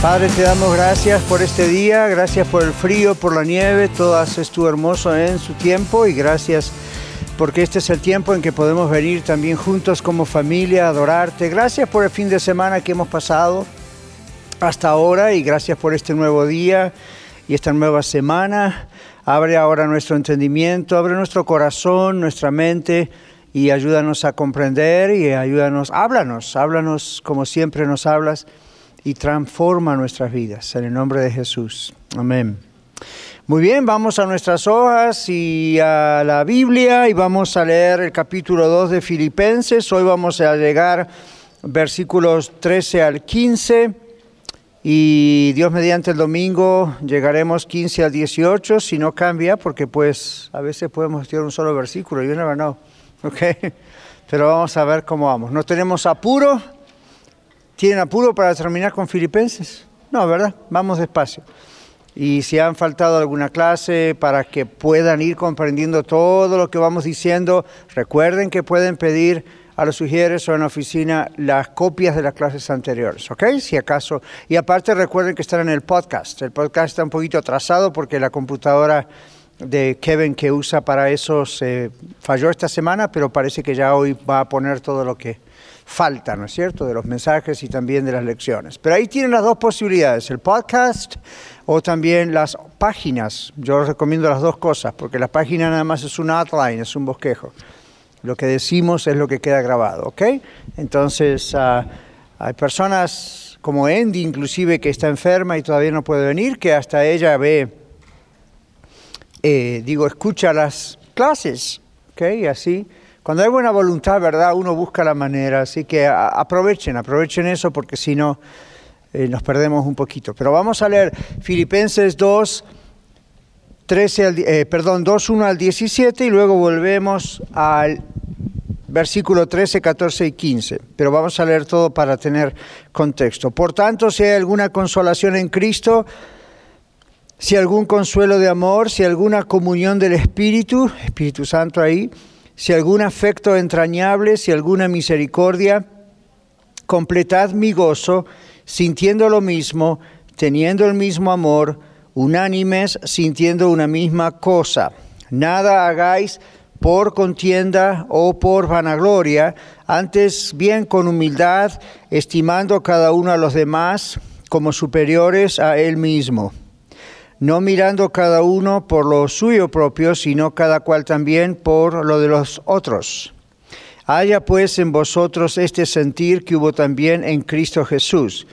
Padre, te damos gracias por este día, gracias por el frío, por la nieve, todo haces tú hermoso en su tiempo y gracias porque este es el tiempo en que podemos venir también juntos como familia a adorarte. Gracias por el fin de semana que hemos pasado hasta ahora y gracias por este nuevo día y esta nueva semana. Abre ahora nuestro entendimiento, abre nuestro corazón, nuestra mente y ayúdanos a comprender y ayúdanos, háblanos, háblanos como siempre nos hablas y transforma nuestras vidas. En el nombre de Jesús. Amén. Muy bien, vamos a nuestras hojas y a la Biblia y vamos a leer el capítulo 2 de Filipenses. Hoy vamos a llegar versículos 13 al 15 y Dios mediante el domingo llegaremos 15 al 18 si no cambia porque pues a veces podemos estudiar un solo versículo, yo never know, ¿ok? Pero vamos a ver cómo vamos. No tenemos apuro ¿Tienen apuro para terminar con Filipenses? No, ¿verdad? Vamos despacio. Y si han faltado alguna clase para que puedan ir comprendiendo todo lo que vamos diciendo, recuerden que pueden pedir a los sugieres o en la oficina las copias de las clases anteriores, ¿ok? Si acaso. Y aparte recuerden que están en el podcast. El podcast está un poquito atrasado porque la computadora de Kevin que usa para eso se falló esta semana, pero parece que ya hoy va a poner todo lo que falta, ¿no es cierto?, de los mensajes y también de las lecciones. Pero ahí tienen las dos posibilidades, el podcast o también las páginas. Yo recomiendo las dos cosas, porque la página nada más es un outline, es un bosquejo. Lo que decimos es lo que queda grabado, ¿ok? Entonces, ah, hay personas como Andy, inclusive, que está enferma y todavía no puede venir, que hasta ella ve, eh, digo, escucha las clases, ¿ok? Y así cuando hay buena voluntad, ¿verdad? Uno busca la manera, así que aprovechen, aprovechen eso porque si no eh, nos perdemos un poquito. Pero vamos a leer Filipenses 2, 13 al, eh, perdón, 2, 1 al 17 y luego volvemos al versículo 13, 14 y 15. Pero vamos a leer todo para tener contexto. Por tanto, si hay alguna consolación en Cristo, si algún consuelo de amor, si alguna comunión del Espíritu, Espíritu Santo ahí, si algún afecto entrañable, si alguna misericordia, completad mi gozo, sintiendo lo mismo, teniendo el mismo amor, unánimes, sintiendo una misma cosa. Nada hagáis por contienda o por vanagloria, antes bien con humildad, estimando cada uno a los demás como superiores a él mismo no mirando cada uno por lo suyo propio, sino cada cual también por lo de los otros. Haya pues en vosotros este sentir que hubo también en Cristo Jesús,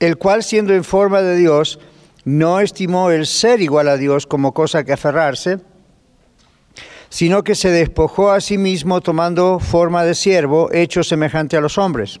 el cual siendo en forma de Dios, no estimó el ser igual a Dios como cosa que aferrarse, sino que se despojó a sí mismo tomando forma de siervo, hecho semejante a los hombres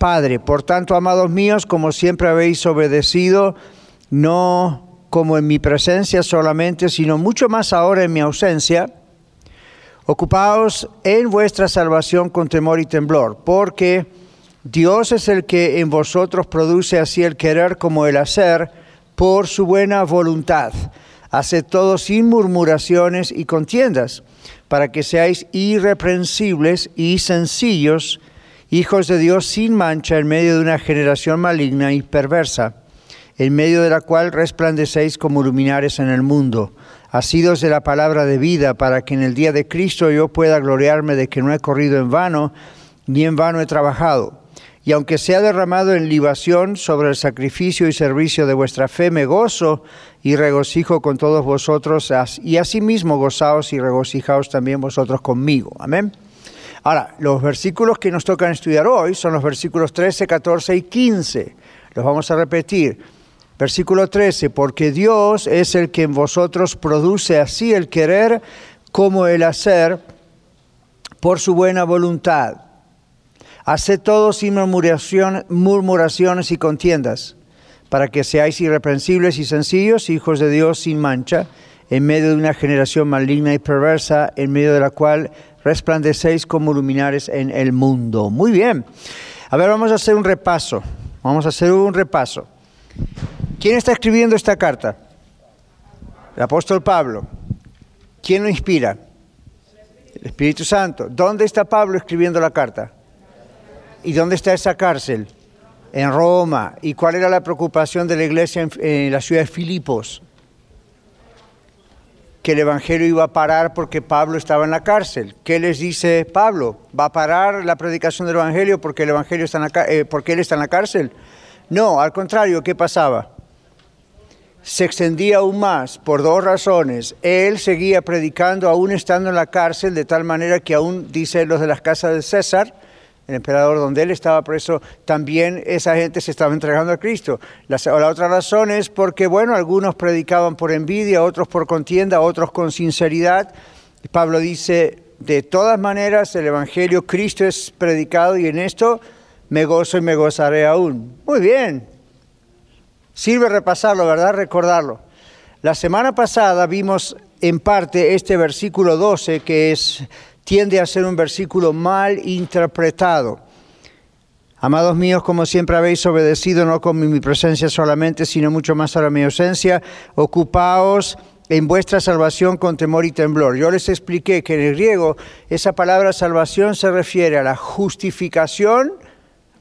Padre. Por tanto, amados míos, como siempre habéis obedecido, no como en mi presencia solamente, sino mucho más ahora en mi ausencia, ocupaos en vuestra salvación con temor y temblor, porque Dios es el que en vosotros produce así el querer como el hacer por su buena voluntad. Hace todo sin murmuraciones y contiendas, para que seáis irreprensibles y sencillos, hijos de Dios sin mancha en medio de una generación maligna y perversa, en medio de la cual resplandecéis como luminares en el mundo, asidos de la palabra de vida, para que en el día de Cristo yo pueda gloriarme de que no he corrido en vano, ni en vano he trabajado. Y aunque sea derramado en libación sobre el sacrificio y servicio de vuestra fe, me gozo y regocijo con todos vosotros, y asimismo gozaos y regocijaos también vosotros conmigo. Amén. Ahora, los versículos que nos tocan estudiar hoy son los versículos 13, 14 y 15. Los vamos a repetir. Versículo 13, porque Dios es el que en vosotros produce así el querer como el hacer por su buena voluntad. Hace todo sin murmuraciones y contiendas, para que seáis irreprensibles y sencillos, hijos de Dios sin mancha, en medio de una generación maligna y perversa, en medio de la cual resplandecéis como luminares en el mundo. Muy bien. A ver, vamos a hacer un repaso. Vamos a hacer un repaso. ¿Quién está escribiendo esta carta? El apóstol Pablo. ¿Quién lo inspira? El Espíritu Santo. ¿Dónde está Pablo escribiendo la carta? ¿Y dónde está esa cárcel? En Roma. ¿Y cuál era la preocupación de la iglesia en, la ciudad de Filipos? Que el Evangelio iba a parar porque Pablo estaba en la cárcel. ¿Qué les dice Pablo? ¿Va a parar la predicación del Evangelio porque, el Evangelio está en eh, porque él está en la cárcel? No, al contrario, ¿qué pasaba? se extendía aún más por dos razones. Él seguía predicando aún estando en la cárcel, de tal manera que aún, dice los de las casas de César, el emperador donde él estaba preso, también esa gente se estaba entregando a Cristo. La, la, otra razón es porque, bueno, algunos predicaban por envidia, otros por contienda, otros con sinceridad. Pablo dice, de todas maneras, el Evangelio, Cristo es predicado y en esto me gozo y me gozaré aún. Muy bien, Sirve repasarlo, ¿verdad? Recordarlo. La semana pasada vimos en parte este versículo 12 que es, tiende a ser un versículo mal interpretado. Amados míos, como siempre habéis obedecido, no con mi presencia solamente, sino mucho más a mi ausencia, ocupaos en vuestra salvación con temor y temblor. Yo les expliqué que en el griego esa palabra salvación se refiere a la justificación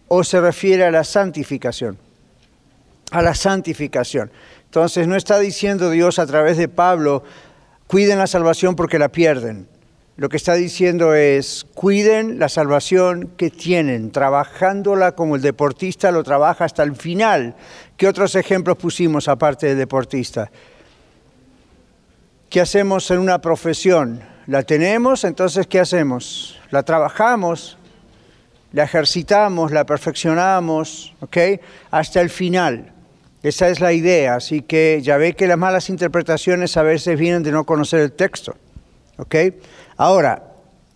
o se refiere a la santificación a la santificación. Entonces no está diciendo Dios a través de Pablo, cuiden la salvación porque la pierden. Lo que está diciendo es, cuiden la salvación que tienen, trabajándola como el deportista lo trabaja hasta el final. ¿Qué otros ejemplos pusimos aparte del deportista? ¿Qué hacemos en una profesión? La tenemos, entonces ¿qué hacemos? La trabajamos, la ejercitamos, la perfeccionamos, ¿ok? Hasta el final. Esa es la idea, así que ya ve que las malas interpretaciones a veces vienen de no conocer el texto. ¿Ok? Ahora,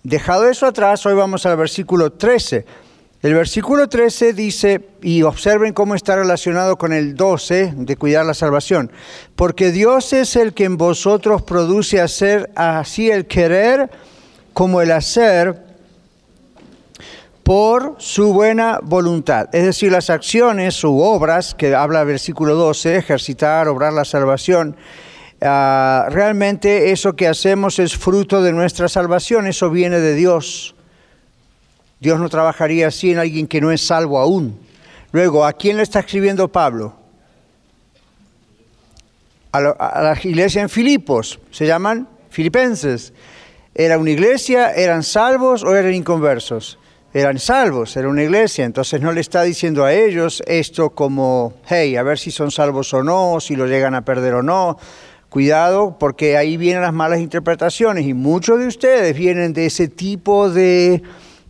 dejado eso atrás, hoy vamos al versículo 13. El versículo 13 dice, y observen cómo está relacionado con el 12 de cuidar la salvación, porque Dios es el que en vosotros produce hacer así el querer como el hacer por su buena voluntad. Es decir, las acciones u obras, que habla el versículo 12, ejercitar, obrar la salvación, ah, realmente eso que hacemos es fruto de nuestra salvación, eso viene de Dios. Dios no trabajaría así en alguien que no es salvo aún. Luego, ¿a quién le está escribiendo Pablo? A la, a la iglesia en Filipos, se llaman filipenses. ¿Era una iglesia? ¿Eran salvos o eran inconversos? eran salvos, era una iglesia, entonces no le está diciendo a ellos esto como, hey, a ver si son salvos o no, si lo llegan a perder o no. Cuidado, porque ahí vienen las malas interpretaciones y muchos de ustedes vienen de ese tipo de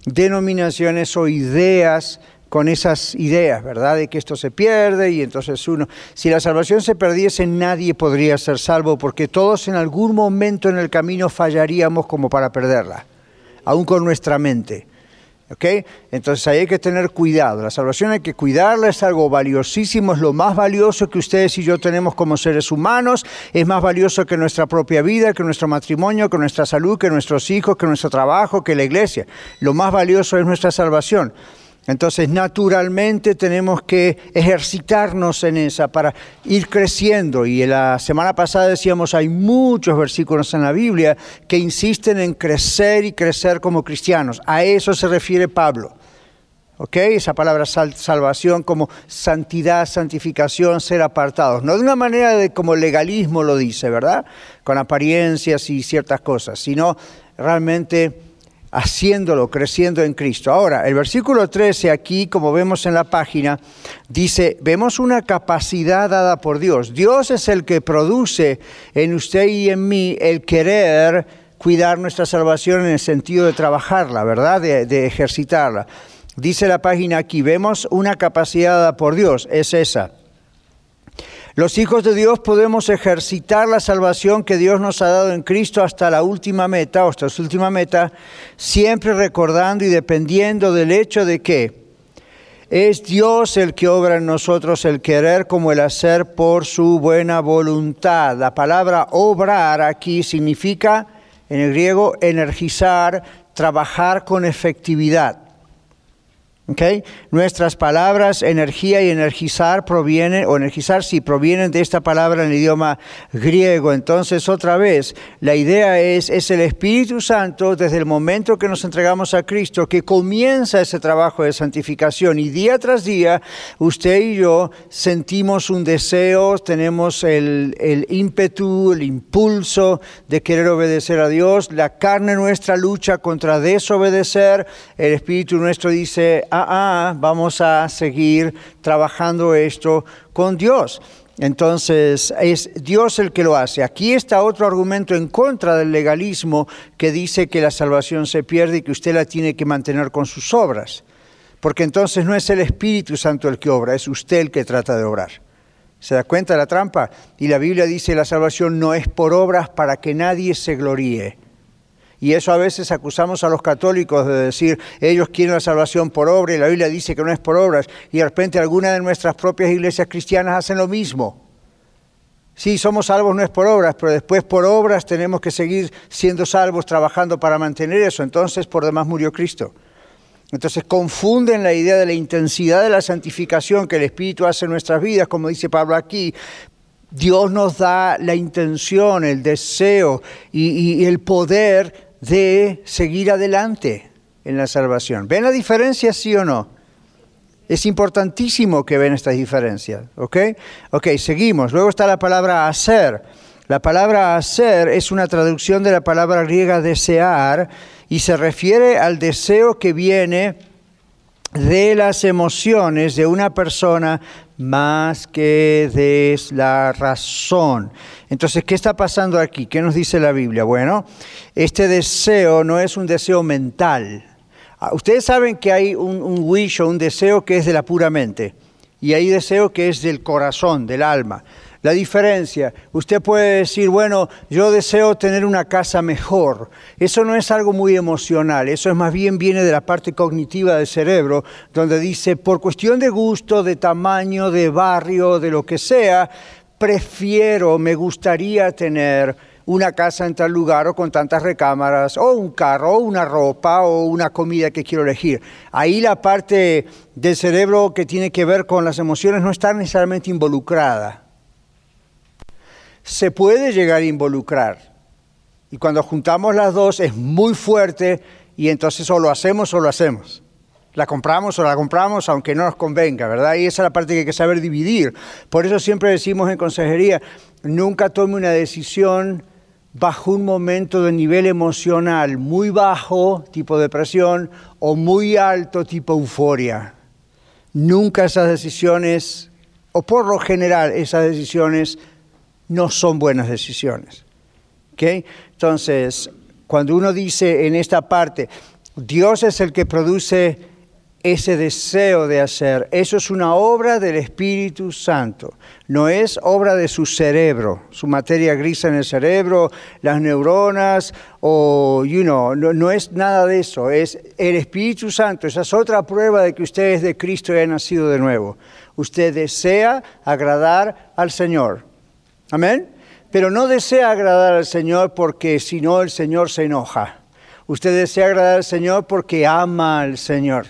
denominaciones o ideas con esas ideas, ¿verdad? De que esto se pierde y entonces uno, si la salvación se perdiese, nadie podría ser salvo porque todos en algún momento en el camino fallaríamos como para perderla, aún con nuestra mente. Entonces ahí hay que tener cuidado. La salvación hay que cuidarla, es algo valiosísimo, es lo más valioso que ustedes y yo tenemos como seres humanos, es más valioso que nuestra propia vida, que nuestro matrimonio, que nuestra salud, que nuestros hijos, que nuestro trabajo, que la iglesia. Lo más valioso es nuestra salvación. Entonces, naturalmente tenemos que ejercitarnos en esa para ir creciendo. Y la semana pasada decíamos, hay muchos versículos en la Biblia que insisten en crecer y crecer como cristianos. A eso se refiere Pablo. ¿Ok? Esa palabra salvación como santidad, santificación, ser apartados. No de una manera de como legalismo lo dice, ¿verdad? Con apariencias y ciertas cosas, sino realmente haciéndolo, creciendo en Cristo. Ahora, el versículo 13 aquí, como vemos en la página, dice, vemos una capacidad dada por Dios. Dios es el que produce en usted y en mí el querer cuidar nuestra salvación en el sentido de trabajarla, ¿verdad? De, ejercitarla. Dice la página aquí, vemos una capacidad dada por Dios, es esa. Los hijos de Dios podemos ejercitar la salvación que Dios nos ha dado en Cristo hasta la última meta, hasta su última meta, siempre recordando y dependiendo del hecho de que es Dios el que obra en nosotros el querer como el hacer por su buena voluntad. La palabra obrar aquí significa, en el griego, energizar, trabajar con efectividad. Okay. Nuestras palabras energía y energizar provienen, o energizar sí, provienen de esta palabra en el idioma griego. Entonces, otra vez, la idea es, es el Espíritu Santo desde el momento que nos entregamos a Cristo que comienza ese trabajo de santificación. Y día tras día, usted y yo sentimos un deseo, tenemos el, el ímpetu, el impulso de querer obedecer a Dios. La carne nuestra lucha contra desobedecer. El Espíritu nuestro dice, ah, ah, vamos a seguir trabajando esto con Dios. Entonces, es Dios el que lo hace. Aquí está otro argumento en contra del legalismo que dice que la salvación se pierde y que usted la tiene que mantener con sus obras. Porque entonces no es el Espíritu Santo el que obra, es usted el que trata de obrar. ¿Se da cuenta la trampa? Y la Biblia dice la salvación no es por obras para que nadie se gloríe. Y eso a veces acusamos a los católicos de decir, ellos quieren la salvación por obra y la Biblia dice que no es por obras. Y de repente algunas de nuestras propias iglesias cristianas hacen lo mismo. Sí, somos salvos no es por obras, pero después por obras tenemos que seguir siendo salvos, trabajando para mantener eso. Entonces por demás murió Cristo. Entonces confunden la idea de la intensidad de la santificación que el Espíritu hace en nuestras vidas, como dice Pablo aquí. Dios nos da la intención, el deseo y, y el poder de seguir adelante en la salvación. ¿Ven la diferencia, sí o no? Es importantísimo que ven estas diferencias, ¿ok? Ok, seguimos. Luego está la palabra hacer. La palabra hacer es una traducción de la palabra griega desear y se refiere al deseo que viene de las emociones de una persona más que de la razón. Entonces, ¿qué está pasando aquí? ¿Qué nos dice la Biblia? Bueno, este deseo no es un deseo mental. Ah, ustedes saben que hay un, wish o un deseo que es de la pura mente y hay deseo que es del corazón, del alma. La diferencia, usted puede decir, bueno, yo deseo tener una casa mejor. Eso no es algo muy emocional, eso es más bien viene de la parte cognitiva del cerebro, donde dice, por cuestión de gusto, de tamaño, de barrio, de lo que sea, prefiero, me gustaría tener una casa en tal lugar o con tantas recámaras, o un carro, o una ropa, o una comida que quiero elegir. Ahí la parte del cerebro que tiene que ver con las emociones no está necesariamente involucrada se puede llegar a involucrar. Y cuando juntamos las dos es muy fuerte y entonces o lo hacemos o lo hacemos. La compramos o la compramos aunque no nos convenga, ¿verdad? Y esa es la parte que hay que saber dividir. Por eso siempre decimos en consejería, nunca tome una decisión bajo un momento de nivel emocional muy bajo, tipo depresión, o muy alto, tipo euforia. Nunca esas decisiones, o por lo general esas decisiones no son buenas decisiones. Entonces, cuando uno dice en esta parte, Dios es el que produce ese deseo de hacer, eso es una obra del Espíritu Santo, no es obra de su cerebro, su materia gris en el cerebro, las neuronas, o, you know, no, no es nada de eso, es el Espíritu Santo, esa es otra prueba de que usted es de Cristo y ha nacido de nuevo. Usted desea agradar al Señor. Amén. Pero no desea agradar al Señor porque si no el Señor se enoja. Usted desea agradar al Señor porque ama al Señor.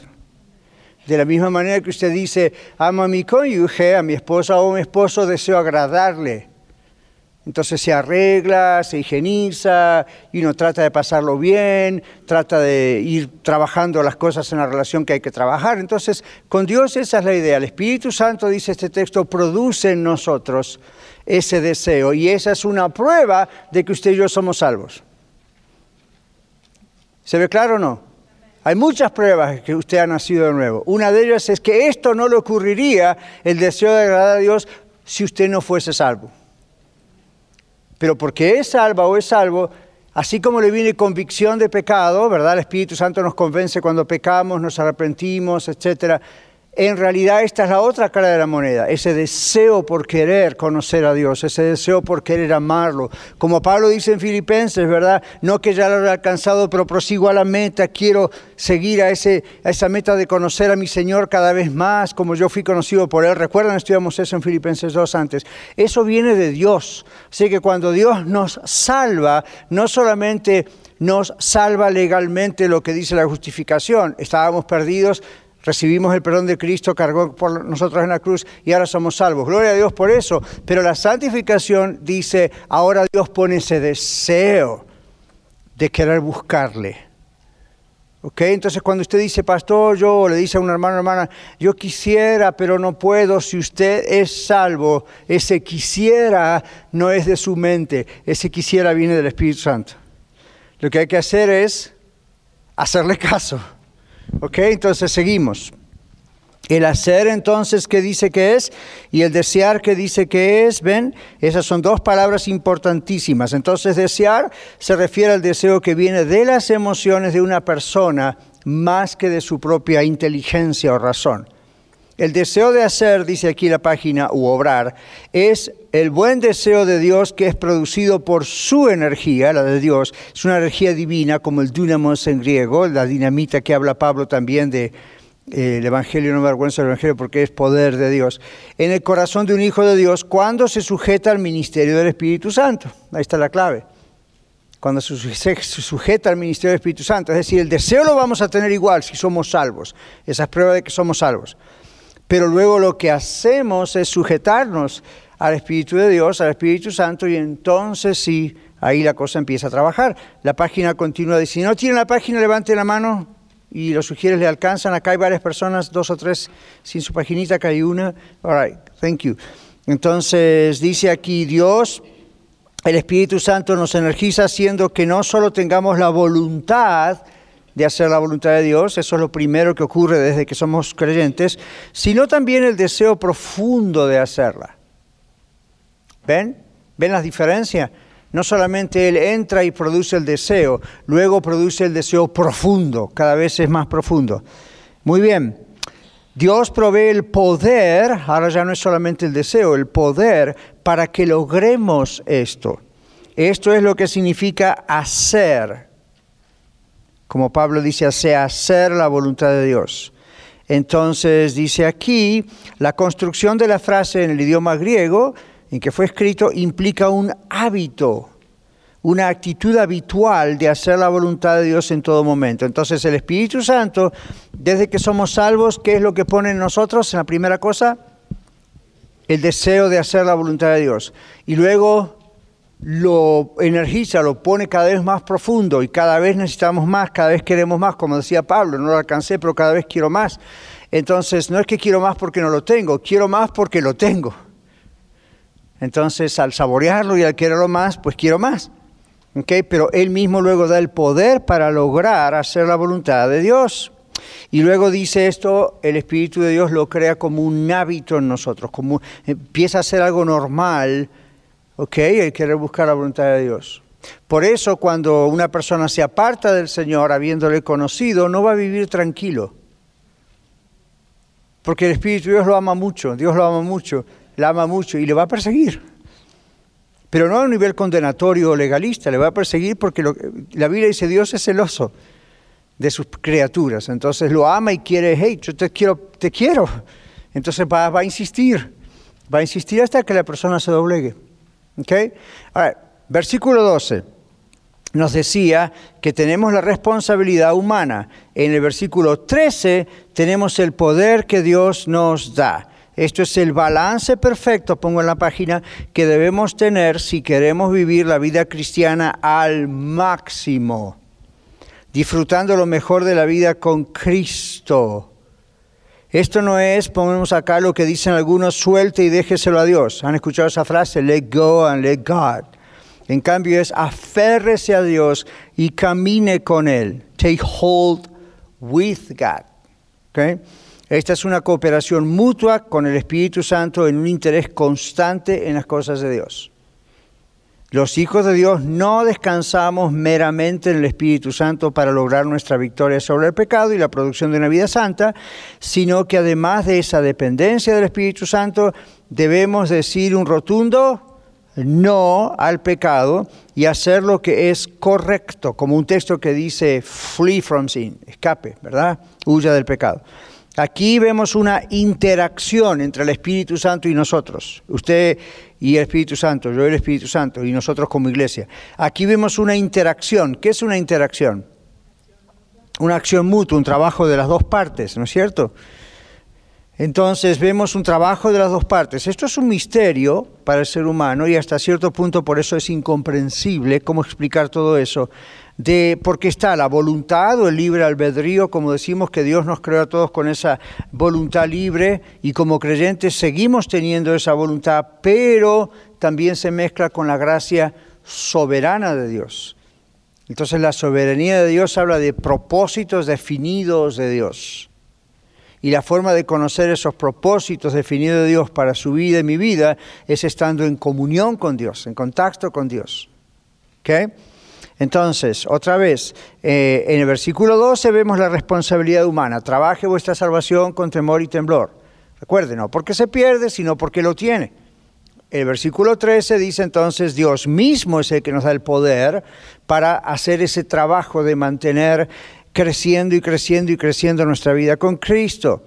De la misma manera que usted dice, ama a mi cónyuge, a mi esposa o a mi esposo, deseo agradarle. Entonces se arregla, se higieniza y uno trata de pasarlo bien, trata de ir trabajando las cosas en la relación que hay que trabajar. Entonces, con Dios esa es la idea. El Espíritu Santo, dice este texto, produce en nosotros ese deseo. Y esa es una prueba de que usted y yo somos salvos. ¿Se ve claro o no? Hay muchas pruebas que usted ha nacido de nuevo. Una de ellas es que esto no le ocurriría, el deseo de agradar a Dios, si usted no fuese salvo. Pero porque es salva o es salvo, así como le viene convicción de pecado, ¿verdad? El Espíritu Santo nos convence cuando pecamos, nos arrepentimos, etcétera en realidad esta es la otra cara de la moneda, ese deseo por querer conocer a Dios, ese deseo por querer amarlo. Como Pablo dice en Filipenses, ¿verdad? No que ya lo he alcanzado, pero prosigo a la meta, quiero seguir a, ese, a esa meta de conocer a mi Señor cada vez más, como yo fui conocido por Él. Recuerdan, estudiamos eso en Filipenses 2 antes. Eso viene de Dios. Así que cuando Dios nos salva, no solamente nos salva legalmente lo que dice la justificación, estábamos perdidos, recibimos el perdón de Cristo, cargó por nosotros en la cruz y ahora somos salvos. Gloria a Dios por eso. Pero la santificación dice, ahora Dios pone ese deseo de querer buscarle. ¿Ok? Entonces cuando usted dice, pastor, yo le dice a un hermano, hermana, yo quisiera, pero no puedo, si usted es salvo, ese quisiera no es de su mente, ese quisiera viene del Espíritu Santo. Lo que hay que hacer es hacerle caso. ¿Ok? Entonces seguimos. El hacer entonces, ¿qué dice que es? Y el desear, ¿qué dice que es? ¿Ven? Esas son dos palabras importantísimas. Entonces, desear se refiere al deseo que viene de las emociones de una persona más que de su propia inteligencia o razón. El deseo de hacer, dice aquí la página, u obrar, es el buen deseo de Dios que es producido por su energía, la de Dios. Es una energía divina, como el dunamos en griego, la dinamita que habla Pablo también de eh, el Evangelio, no me avergüenza del Evangelio porque es poder de Dios. En el corazón de un hijo de Dios, cuando se sujeta al ministerio del Espíritu Santo. Ahí está la clave cuando se sujeta al ministerio del Espíritu Santo. Es decir, el deseo lo vamos a tener igual si somos salvos. Esa es prueba de que somos salvos pero luego lo que hacemos es sujetarnos al Espíritu de Dios, al Espíritu Santo, y entonces sí, ahí la cosa empieza a trabajar. La página continúa diciendo, si no tienen la página, levante la mano y los sugieres le alcanzan. Acá hay varias personas, dos o tres sin su paginita, acá hay una. All right, thank you. Entonces dice aquí, Dios, el Espíritu Santo nos energiza haciendo que no solo tengamos la voluntad, de hacer la voluntad de Dios, eso es lo primero que ocurre desde que somos creyentes, sino también el deseo profundo de hacerla. ¿Ven? ¿Ven las diferencias? No solamente Él entra y produce el deseo, luego produce el deseo profundo, cada vez es más profundo. Muy bien, Dios provee el poder, ahora ya no es solamente el deseo, el poder para que logremos esto. Esto es lo que significa hacer, como Pablo dice, hace hacer la voluntad de Dios. Entonces dice aquí, la construcción de la frase en el idioma griego en que fue escrito implica un hábito, una actitud habitual de hacer la voluntad de Dios en todo momento. Entonces el Espíritu Santo, desde que somos salvos, ¿qué es lo que pone en nosotros? En la primera cosa, el deseo de hacer la voluntad de Dios. Y luego lo energiza, lo pone cada vez más profundo y cada vez necesitamos más, cada vez queremos más, como decía Pablo, no lo alcancé, pero cada vez quiero más. Entonces, no es que quiero más porque no lo tengo, quiero más porque lo tengo. Entonces, al saborearlo y al quererlo más, pues quiero más. ¿Okay? Pero Él mismo luego da el poder para lograr hacer la voluntad de Dios. Y luego dice esto, el Espíritu de Dios lo crea como un hábito en nosotros, como empieza a ser algo normal ¿ok? El querer buscar la voluntad de Dios. Por eso cuando una persona se aparta del Señor habiéndole conocido, no va a vivir tranquilo. Porque el Espíritu de Dios lo ama mucho, Dios lo ama mucho, la ama mucho y le va a perseguir. Pero no a un nivel condenatorio o legalista, le va a perseguir porque la Biblia dice Dios es celoso de sus criaturas. Entonces lo ama y quiere, hey, yo te quiero, te quiero. Entonces va, va a insistir, va a insistir hasta que la persona se doblegue. Okay? Versículo 12 nos decía que tenemos la responsabilidad humana. En el versículo 13 tenemos el poder que Dios nos da. Esto es el balance perfecto, pongo en la página, que debemos tener si queremos vivir la vida cristiana al máximo, disfrutando lo mejor de la vida con Cristo. Esto no es, ponemos acá lo que dicen algunos, suelte y déjeselo a Dios. ¿Han escuchado esa frase? Let go and let God. En cambio es aférrese a Dios y camine con Él. take hold with God. ¿okay? Esta es una cooperación mutua con el Espíritu Santo en un interés constante en las cosas de Dios. Los hijos de Dios no descansamos meramente en el Espíritu Santo para lograr nuestra victoria sobre el pecado y la producción de una vida santa, sino que además de esa dependencia del Espíritu Santo, debemos decir un rotundo no al pecado y hacer lo que es correcto, como un texto que dice flee from sin, escape, ¿verdad? Huya del pecado. Aquí vemos una interacción entre el Espíritu Santo y nosotros. Usted y el Espíritu Santo, yo y el Espíritu Santo y nosotros como iglesia. Aquí vemos una interacción. ¿Qué es una interacción? Una acción mutua, un trabajo de las dos partes, ¿no es cierto? Entonces vemos un trabajo de las dos partes. Esto es un misterio para el ser humano y hasta cierto punto por eso es incomprensible cómo explicar todo eso. De, porque está la voluntad o el libre albedrío, como decimos que Dios nos creó a todos con esa voluntad libre y como creyentes seguimos teniendo esa voluntad, pero también se mezcla con la gracia soberana de Dios. Entonces la soberanía de Dios habla de propósitos definidos de Dios. Y la forma de conocer esos propósitos definidos de Dios para su vida y mi vida es estando en comunión con Dios, en contacto con Dios. Entonces, otra vez, eh, en el versículo 12 vemos la responsabilidad humana. Trabaje vuestra salvación con temor y temblor. Recuerden, no porque se pierde, sino porque lo tiene. El versículo 13 dice entonces, Dios mismo es el que nos da el poder para hacer ese trabajo de mantener creciendo y creciendo y creciendo nuestra vida con Cristo.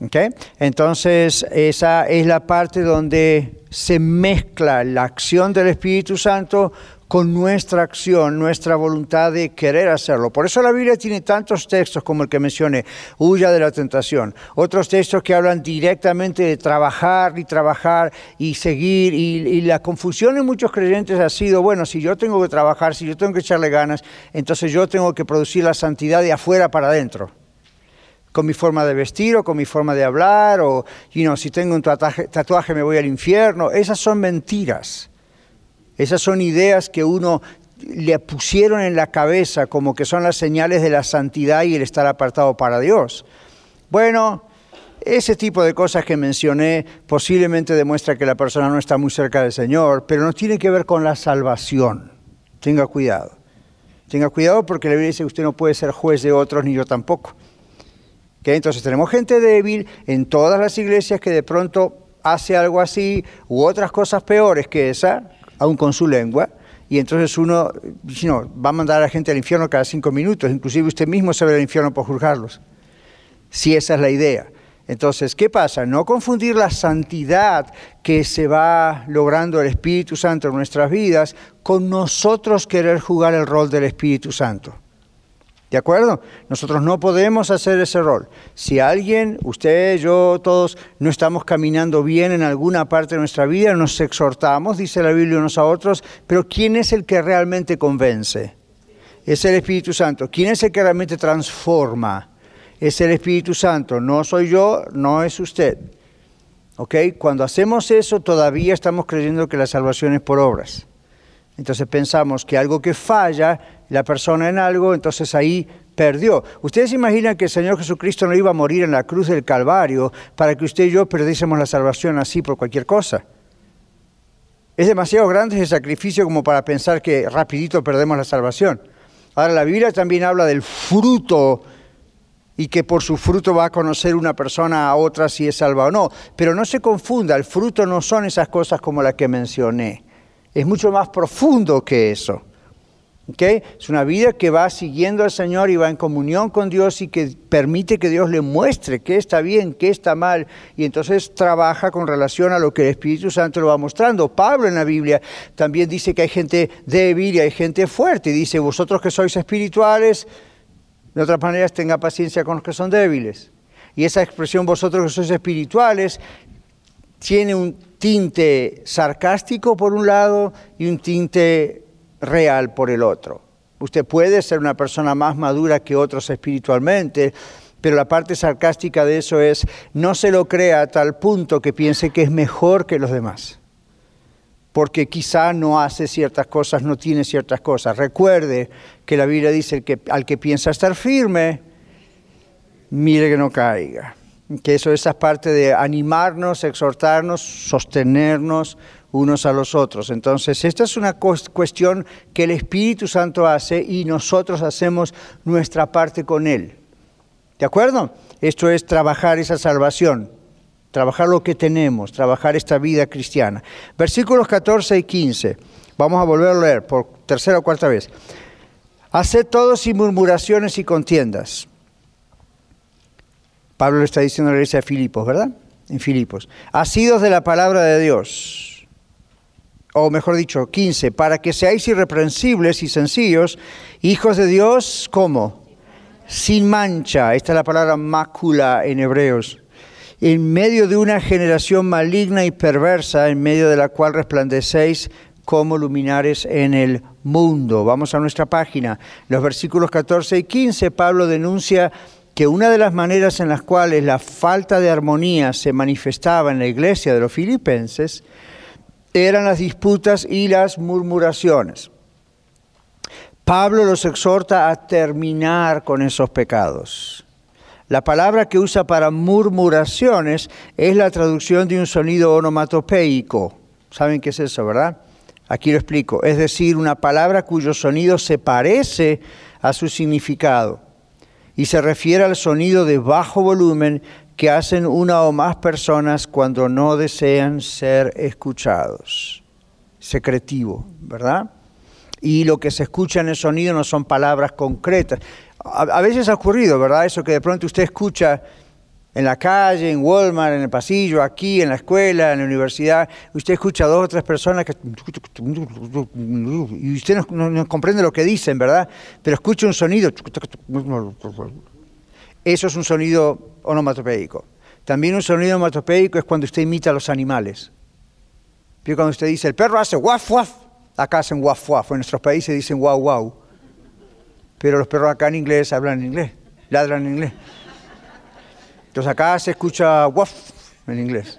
¿Okay? Entonces, esa es la parte donde se mezcla la acción del Espíritu Santo con nuestra acción, nuestra voluntad de querer hacerlo. Por eso la Biblia tiene tantos textos como el que mencioné, huya de la tentación. Otros textos que hablan directamente de trabajar y trabajar y seguir. Y, la confusión en muchos creyentes ha sido, bueno, si yo tengo que trabajar, si yo tengo que echarle ganas, entonces yo tengo que producir la santidad de afuera para adentro con mi forma de vestir o con mi forma de hablar, o you know, si tengo un tatuaje me voy al infierno. Esas son mentiras. Esas son ideas que uno le pusieron en la cabeza como que son las señales de la santidad y el estar apartado para Dios. Bueno, ese tipo de cosas que mencioné posiblemente demuestra que la persona no está muy cerca del Señor, pero no tiene que ver con la salvación. Tenga cuidado. Tenga cuidado porque la Biblia dice que usted no puede ser juez de otros ni yo tampoco. Entonces tenemos gente débil en todas las iglesias que de pronto hace algo así u otras cosas peores que esa, aún con su lengua, y entonces uno no, va a mandar a la gente al infierno cada cinco minutos, inclusive usted mismo se ve al infierno por juzgarlos, si esa es la idea. Entonces, ¿qué pasa? No confundir la santidad que se va logrando el Espíritu Santo en nuestras vidas con nosotros querer jugar el rol del Espíritu Santo. ¿De acuerdo? Nosotros no podemos hacer ese rol. Si alguien, usted, yo, todos, no estamos caminando bien en alguna parte de nuestra vida, nos exhortamos, dice la Biblia unos a otros, pero ¿quién es el que realmente convence? Es el Espíritu Santo. ¿Quién es el que realmente transforma? Es el Espíritu Santo. No soy yo, no es usted. ¿Ok? Cuando hacemos eso, todavía estamos creyendo que la salvación es por obras. Entonces pensamos que algo que falla la persona en algo, entonces ahí perdió. Ustedes imaginan que el Señor Jesucristo no iba a morir en la cruz del Calvario para que usted y yo perdiésemos la salvación así por cualquier cosa. Es demasiado grande ese sacrificio como para pensar que rapidito perdemos la salvación. Ahora la Biblia también habla del fruto y que por su fruto va a conocer una persona a otra si es salva o no. Pero no se confunda, el fruto no son esas cosas como las que mencioné. Es mucho más profundo que eso. Es una vida que va siguiendo al Señor y va en comunión con Dios y que permite que Dios le muestre qué está bien, qué está mal, y entonces trabaja con relación a lo que el Espíritu Santo lo va mostrando. Pablo en la Biblia también dice que hay gente débil y hay gente fuerte, y dice, vosotros que sois espirituales, de otras maneras tenga paciencia con los que son débiles. Y esa expresión, vosotros que sois espirituales, tiene un tinte sarcástico por un lado y un tinte real por el otro. Usted puede ser una persona más madura que otros espiritualmente, pero la parte sarcástica de eso es no se lo crea a tal punto que piense que es mejor que los demás. porque quizá no hace ciertas cosas, no tiene ciertas cosas. Recuerde que la Biblia dice que al que piensa estar firme, mire que no caiga. Que eso esa es parte de animarnos, exhortarnos, sostenernos unos a los otros. Entonces, esta es una cuestión que el Espíritu Santo hace y nosotros hacemos nuestra parte con Él. ¿De acuerdo? Esto es trabajar esa salvación trabajar lo que tenemos, trabajar esta vida cristiana. Versículos 14 y 15. Vamos a volver a leer por tercera o cuarta vez. Haced todos sin murmuraciones y contiendas. Pablo le está diciendo a la iglesia de Filipos, ¿verdad? En Filipos. Asidos de la palabra de Dios. O mejor dicho, 15. Para que seáis irreprensibles y sencillos, hijos de Dios, ¿cómo? Sin mancha. Esta es la palabra mácula en hebreos en medio de una generación maligna y perversa, en medio de la cual resplandecéis como luminares en el mundo. Vamos a nuestra página. Los versículos 14 y 15, Pablo denuncia que una de las maneras en las cuales la falta de armonía se manifestaba en la iglesia de los filipenses eran las disputas y las murmuraciones. Pablo los exhorta a terminar con esos pecados. La palabra que usa para murmuraciones es la traducción de un sonido onomatopeico. ¿Saben qué es eso, verdad? Aquí lo explico. Es decir, una palabra cuyo sonido se parece a su significado y se refiere al sonido de bajo volumen que hacen una o más personas cuando no desean ser escuchados. Secretivo, ¿verdad? Y lo que se escucha en el sonido no son palabras concretas. A, veces ha ocurrido, ¿verdad? Eso que de pronto usted escucha en la calle, en Walmart, en el pasillo, aquí, en la escuela, en la universidad, usted escucha a dos o tres personas que... y usted no, comprende lo que dicen, ¿verdad? Pero escucha un sonido. Eso es un sonido onomatopeico. También un sonido onomatopeico es cuando usted imita a los animales. Pero cuando usted dice, el perro hace guaf, guaf, acá hacen guaf, guaf, en nuestros países dicen guau, guau pero los perros acá en inglés hablan inglés, ladran en inglés. Entonces acá se escucha waf en inglés.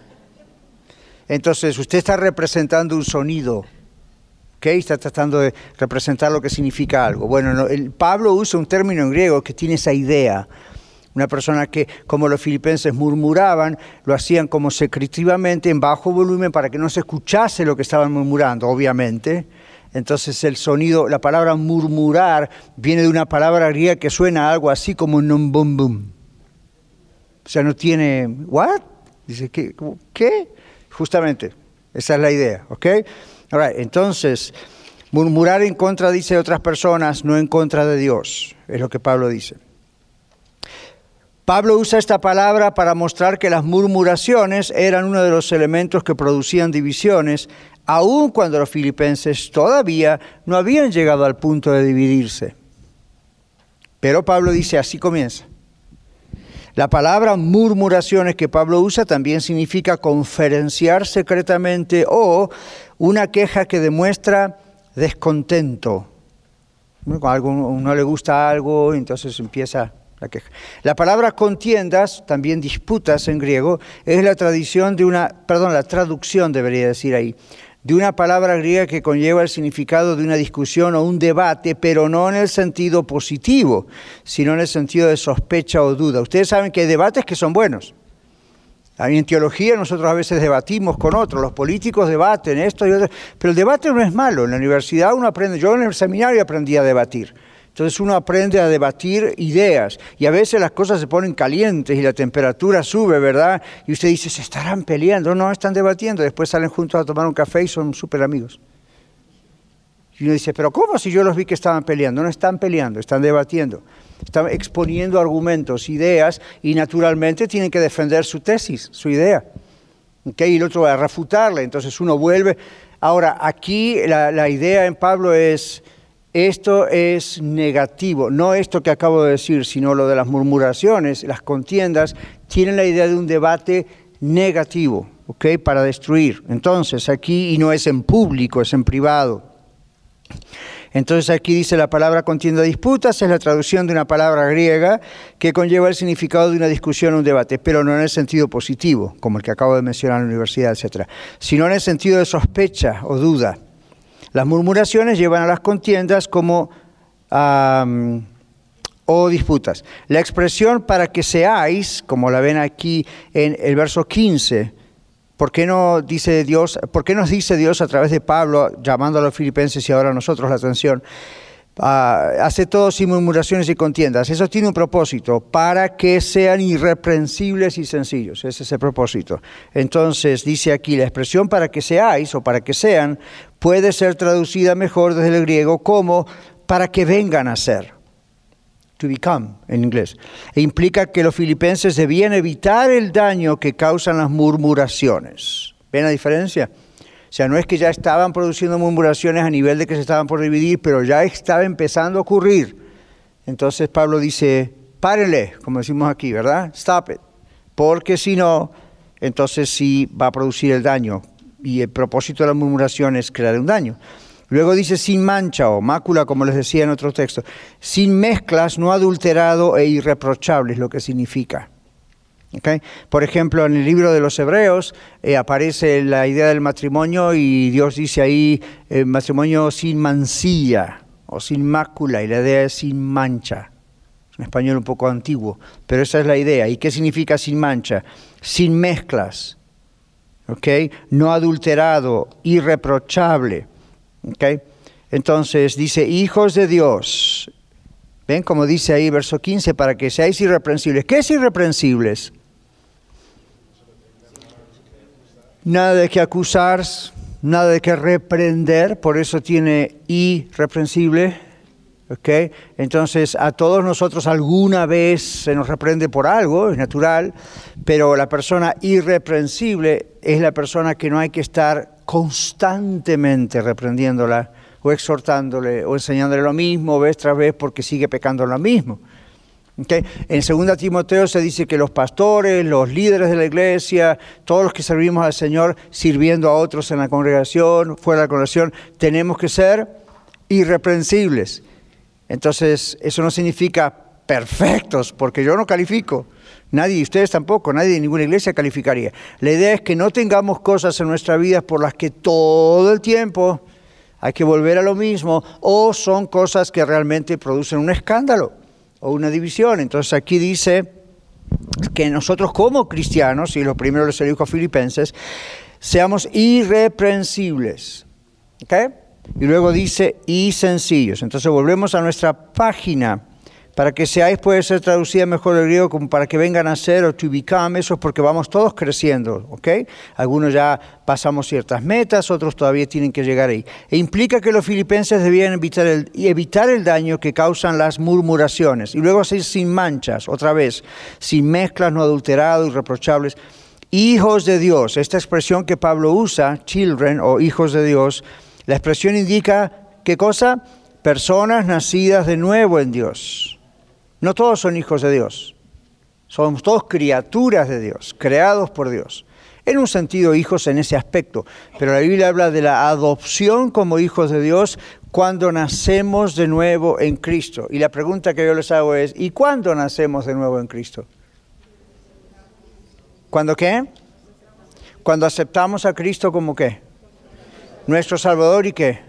Entonces usted está representando un sonido, ¿ok? Está tratando de representar lo que significa algo. Bueno, el, Pablo usa un término en griego que tiene esa idea. Una persona que, como los filipenses murmuraban, lo hacían como secretivamente en bajo volumen para que no se escuchase lo que estaban murmurando, obviamente. Entonces el sonido, la palabra murmurar viene de una palabra griega que suena algo así como un bum bum. O sea, no tiene, ¿what? Dice, ¿qué? ¿Qué? Justamente, esa es la idea, ¿ok? Ahora, entonces, murmurar en contra, dice de otras personas, no en contra de Dios, es lo que Pablo dice. Pablo usa esta palabra para mostrar que las murmuraciones eran uno de los elementos que producían divisiones, aun cuando los filipenses todavía no habían llegado al punto de dividirse. Pero Pablo dice, así comienza. La palabra murmuraciones que Pablo usa también significa conferenciar secretamente o una queja que demuestra descontento. Cuando a no le gusta algo, entonces empieza la queja. La palabra contiendas, también disputas en griego, es la tradición de una, perdón, la traducción debería decir ahí, de una palabra griega que conlleva el significado de una discusión o un debate, pero no en el sentido positivo, sino en el sentido de sospecha o duda. Ustedes saben que hay debates que son buenos. En teología nosotros a veces debatimos con otros, los políticos debaten esto y otro, pero el debate no es malo. En la universidad uno aprende, yo en el seminario aprendí a debatir. Entonces uno aprende a debatir ideas y a veces las cosas se ponen calientes y la temperatura sube, ¿verdad? Y usted dice, se estarán peleando, no, están debatiendo, después salen juntos a tomar un café y son súper amigos. Y uno dice, pero ¿cómo si yo los vi que estaban peleando? No están peleando, están debatiendo, están exponiendo argumentos, ideas y naturalmente tienen que defender su tesis, su idea. Y el otro va a refutarla, entonces uno vuelve. Ahora, aquí la, la idea en Pablo es esto es negativo, no esto que acabo de decir, sino lo de las murmuraciones, las contiendas, tienen la idea de un debate negativo, ¿ok? Para destruir. Entonces, aquí, y no es en público, es en privado. Entonces aquí dice la palabra contienda disputas, es la traducción de una palabra griega que conlleva el significado de una discusión o un debate, pero no en el sentido positivo, como el que acabo de mencionar en la universidad, etc., sino en el sentido de sospecha o duda. Las murmuraciones llevan a las contiendas como o disputas. La expresión para que seáis, como la ven aquí en el verso 15, ¿por qué, no dice Dios, ¿por qué nos dice Dios a través de Pablo, llamando a los filipenses y ahora a nosotros la atención? Ah, hace todo sin murmuraciones y contiendas. Eso tiene un propósito, para que sean irreprensibles y sencillos. Ese es el propósito. Entonces, dice aquí, la expresión para que seáis o para que sean puede ser traducida mejor desde el griego como para que vengan a ser to become en inglés, e implica que los filipenses debían evitar el daño que causan las murmuraciones. ¿Ven la diferencia? O sea, no es que ya estaban produciendo murmuraciones a nivel de que se estaban por dividir, pero ya estaba empezando a ocurrir. Entonces Pablo dice, párenle, como decimos aquí, ¿verdad? Stop it. Porque si no, entonces sí va a producir el daño. Y el propósito de la murmuración es crear un daño. Luego dice sin mancha o mácula, como les decía en otro texto, sin mezclas, no adulterado e irreprochable es lo que significa. Por ejemplo, en el libro de los Hebreos eh, aparece la idea del matrimonio y Dios dice ahí eh, matrimonio sin mancilla o sin mácula y la idea es sin mancha. Es un español un poco antiguo, pero esa es la idea. ¿Y qué significa sin mancha? Sin mezclas, no adulterado, irreprochable. Okay. Entonces dice, hijos de Dios. Ven como dice ahí verso 15, para que seáis irreprensibles. ¿Qué es irreprensibles? Nada de que acusar, nada de que reprender, por eso tiene irreprensible. ¿okay? Entonces a todos nosotros alguna vez se nos reprende por algo, es natural, pero la persona irreprensible es la persona que no hay que estar constantemente reprendiéndola o exhortándole o enseñándole lo mismo vez tras vez porque sigue pecando lo mismo. En 2 Timoteo se dice que los pastores, los líderes de la iglesia, todos los que servimos al Señor sirviendo a otros en la congregación, fuera de la congregación, tenemos que ser irreprensibles. Entonces, eso no significa perfectos, porque yo no califico. Nadie, ustedes tampoco, nadie de ninguna iglesia calificaría. La idea es que no tengamos cosas en nuestra vida por las que todo el tiempo hay que volver a lo mismo, o son cosas que realmente producen un escándalo o una división. Entonces aquí dice que nosotros como cristianos, y lo primero les dijo Filipenses, seamos irreprensibles. Y luego dice, y sencillos. Entonces volvemos a nuestra página para que seáis puede ser traducida mejor el griego como para que vengan a ser o to become, eso es porque vamos todos creciendo, ¿ok? Algunos ya pasamos ciertas metas, otros todavía tienen que llegar ahí. E implica que los filipenses debían evitar el, daño que causan las murmuraciones. Y luego así sin manchas, otra vez, sin mezclas, no adulterados, irreprochables. Hijos de Dios, esta expresión que Pablo usa, children o hijos de Dios, la expresión indica, ¿qué cosa? Personas nacidas de nuevo en Dios. No todos son hijos de Dios. Somos todos criaturas de Dios, creados por Dios. En un sentido, hijos en ese aspecto. Pero la Biblia habla de la adopción como hijos de Dios cuando nacemos de nuevo en Cristo. Y la pregunta que yo les hago es, ¿y cuándo nacemos de nuevo en Cristo? ¿Cuándo qué? Cuando aceptamos a Cristo como qué? Nuestro Salvador y qué?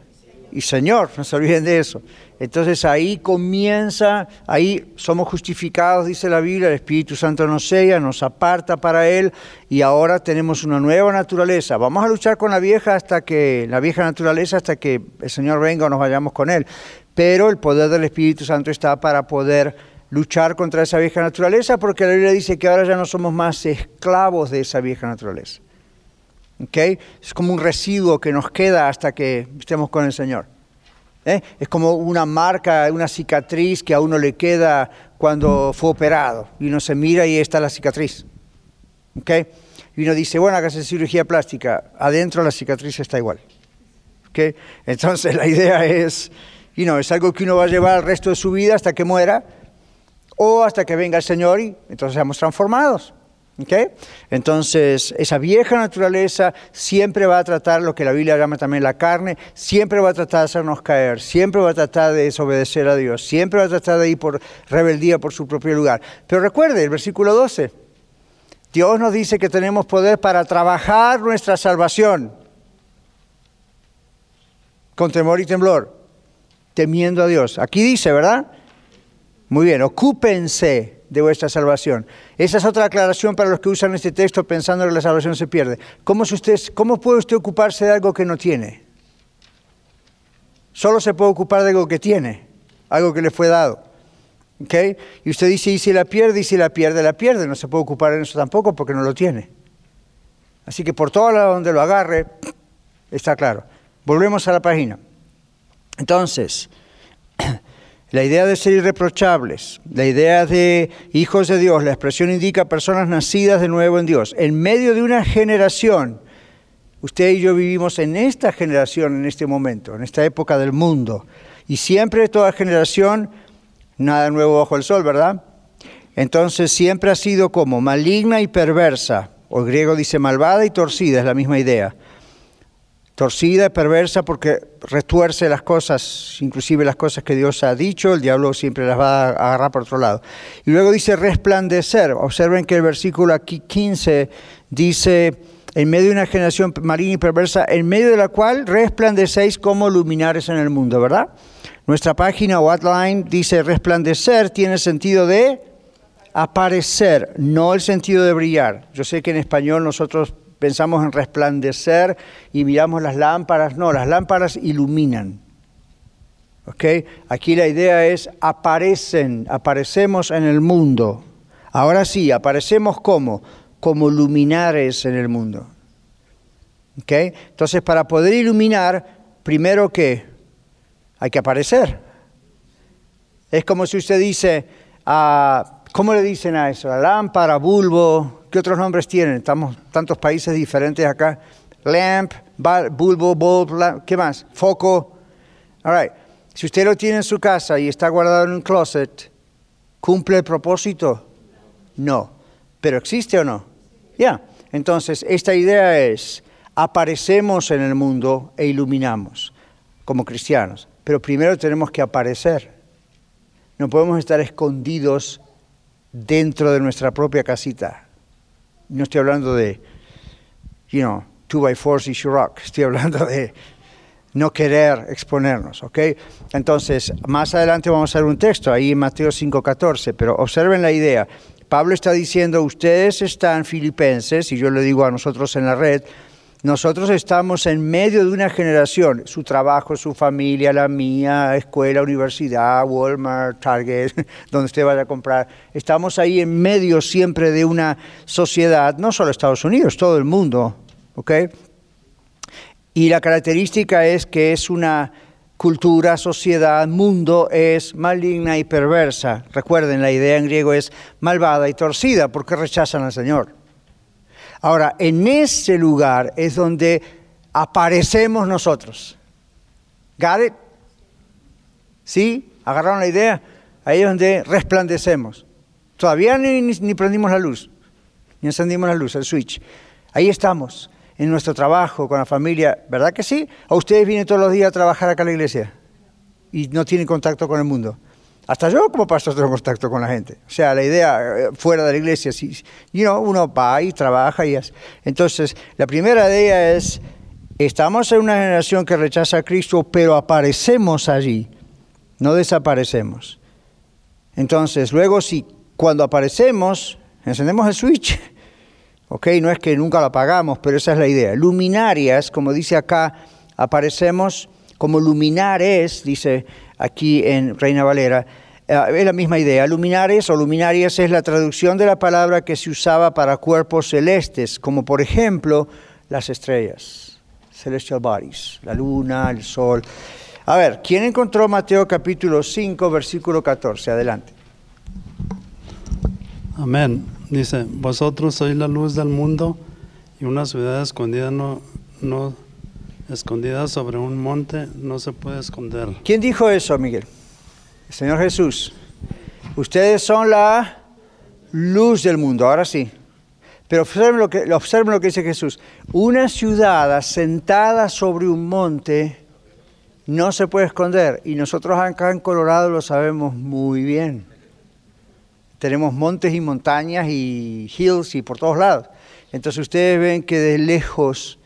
Y Señor, no se olviden de eso. Entonces ahí comienza, ahí somos justificados, dice la Biblia, el Espíritu Santo nos sella, nos aparta para Él y ahora tenemos una nueva naturaleza. Vamos a luchar con la vieja hasta que, la vieja naturaleza hasta que el Señor venga o nos vayamos con Él. Pero el poder del Espíritu Santo está para poder luchar contra esa vieja naturaleza porque la Biblia dice que ahora ya no somos más esclavos de esa vieja naturaleza. ¿Okay? Es como un residuo que nos queda hasta que estemos con el Señor. ¿eh? Es como una marca, una cicatriz que a uno le queda cuando fue operado. Y uno se mira y está la cicatriz. ¿Okay? Y uno dice, bueno, hágase cirugía plástica. Adentro la cicatriz está igual. ¿Okay? Entonces la idea es, you know, es algo que uno va a llevar el resto de su vida hasta que muera o hasta que venga el Señor y entonces seamos transformados. ¿Okay? Entonces, esa vieja naturaleza siempre va a tratar lo que la Biblia llama también la carne, siempre va a tratar de hacernos caer, siempre va a tratar de desobedecer a Dios, siempre va a tratar de ir por rebeldía por su propio lugar. Pero recuerde, el versículo 12, Dios nos dice que tenemos poder para trabajar nuestra salvación con temor y temblor, temiendo a Dios. Aquí dice, ¿verdad? Muy bien, ocúpense de vuestra salvación. Esa es otra aclaración para los que usan este texto pensando que la salvación se pierde. ¿Cómo, ¿Cómo puede usted ocuparse de algo que no tiene? Solo se puede ocupar de algo que tiene, algo que le fue dado. ¿Okay? Y usted dice, y si la pierde, y si la pierde, la pierde. No se puede ocupar en eso tampoco porque no lo tiene. Así que por todo lado donde lo agarre, está claro. Volvemos a la página. Entonces, la idea de ser irreprochables, la idea de hijos de Dios, la expresión indica personas nacidas de nuevo en Dios. En medio de una generación, usted y yo vivimos en esta generación, en este momento, en esta época del mundo. Y siempre toda generación, nada nuevo bajo el sol, ¿verdad? Entonces siempre ha sido como maligna y perversa, o el griego dice malvada y torcida, es la misma idea torcida, perversa, porque retuerce las cosas, inclusive las cosas que Dios ha dicho, el diablo siempre las va a agarrar por otro lado. Y luego dice resplandecer. Observen que el versículo aquí 15 dice, en medio de una generación maligna y perversa, en medio de la cual resplandecéis como luminares en el mundo, ¿verdad? Nuestra página o outline dice resplandecer tiene sentido de aparecer, no el sentido de brillar. Yo sé que en español nosotros pensamos en resplandecer y miramos las lámparas. No, las lámparas iluminan. ¿Ok? Aquí la idea es aparecen, aparecemos en el mundo. Ahora sí, aparecemos como, como luminares en el mundo. ¿Ok? Entonces, para poder iluminar, primero que hay que aparecer. Es como si usted dice, ah, ¿cómo le dicen a eso? La lámpara, bulbo, ¿Qué otros nombres tienen? Estamos tantos países diferentes acá. Lamp, bulbo, bulb, ¿qué más? Foco. All right. Si usted lo tiene en su casa y está guardado en un closet, ¿cumple el propósito? No. ¿Pero existe o no? Ya. Entonces, esta idea es, aparecemos en el mundo e iluminamos como cristianos, pero primero tenemos que aparecer. No podemos estar escondidos dentro de nuestra propia casita. No estoy hablando de, you know, two by fours y Shurok. Estoy hablando de no querer exponernos, ¿ok? Entonces, más adelante vamos a ver un texto ahí en Mateo 5:14, pero observen la idea. Pablo está diciendo, ustedes están filipenses, y yo le digo a nosotros en la red, nosotros estamos en medio de una generación, su trabajo, su familia, la mía, escuela, universidad, Walmart, Target, donde usted vaya a comprar. Estamos ahí en medio siempre de una sociedad, no solo Estados Unidos, todo el mundo, ¿ok? Y la característica es que es una cultura, sociedad, mundo es maligna y perversa. Recuerden, la idea en griego es malvada y torcida porque rechazan al Señor. Ahora, en ese lugar es donde aparecemos nosotros. ¿Got? ¿Sí? ¿Agarraron la idea? Ahí es donde resplandecemos. Todavía ni, ni, prendimos la luz, ni encendimos la luz, el switch. Ahí estamos, en nuestro trabajo, con la familia. ¿Verdad que sí? ¿O ustedes vienen todos los días a trabajar acá a la iglesia y no tienen contacto con el mundo? Hasta yo como pastor tengo contacto con la gente. O sea, la idea eh, fuera de la iglesia, si, you know, uno va y trabaja y hace. Entonces, la primera idea es, estamos en una generación que rechaza a Cristo, pero aparecemos allí, no desaparecemos. Entonces, luego si cuando aparecemos, encendemos el switch, ok, no es que nunca lo apagamos, pero esa es la idea. Luminarias, como dice acá, aparecemos como luminares, dice aquí en Reina Valera, eh, es la misma idea. Luminares o luminarias es la traducción de la palabra que se usaba para cuerpos celestes, como por ejemplo las estrellas, celestial bodies, la luna, el sol. A ver, ¿quién encontró Mateo capítulo 5, versículo 14? Adelante. Amén. Dice, vosotros sois la luz del mundo y una ciudad escondida no, no escondida sobre un monte no se puede esconder. ¿Quién dijo eso, Miguel? El Señor Jesús. Ustedes son la luz del mundo, ahora sí. Pero observen lo, que, dice Jesús. Una ciudad asentada sobre un monte no se puede esconder. Y nosotros acá en Colorado lo sabemos muy bien. Tenemos montes y montañas y hills y por todos lados. Entonces ustedes ven que de lejos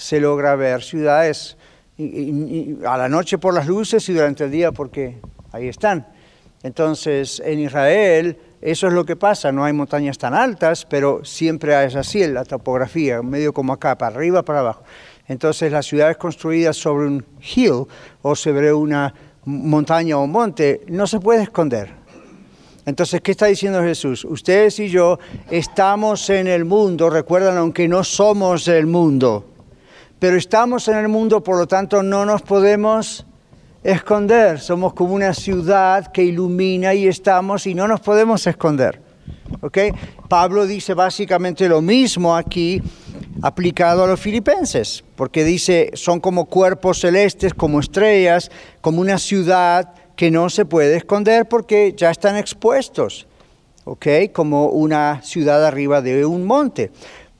se logra ver ciudades a la noche por las luces y durante el día porque ahí están. Entonces en Israel eso es lo que pasa, no hay montañas tan altas, pero siempre es así la topografía, medio como acá, para arriba, para abajo. Entonces las ciudades construidas sobre un hill o sobre una montaña o monte no se puede esconder. Entonces, ¿qué está diciendo Jesús? Ustedes y yo estamos en el mundo, recuerdan, aunque no somos el mundo, pero estamos en el mundo, por lo tanto no nos podemos esconder. Somos como una ciudad que ilumina y estamos y no nos podemos esconder. ¿Okay? Pablo dice básicamente lo mismo aquí aplicado a los filipenses, porque dice, son como cuerpos celestes, como estrellas, como una ciudad que no se puede esconder porque ya están expuestos, ¿ok? Como una ciudad arriba de un monte.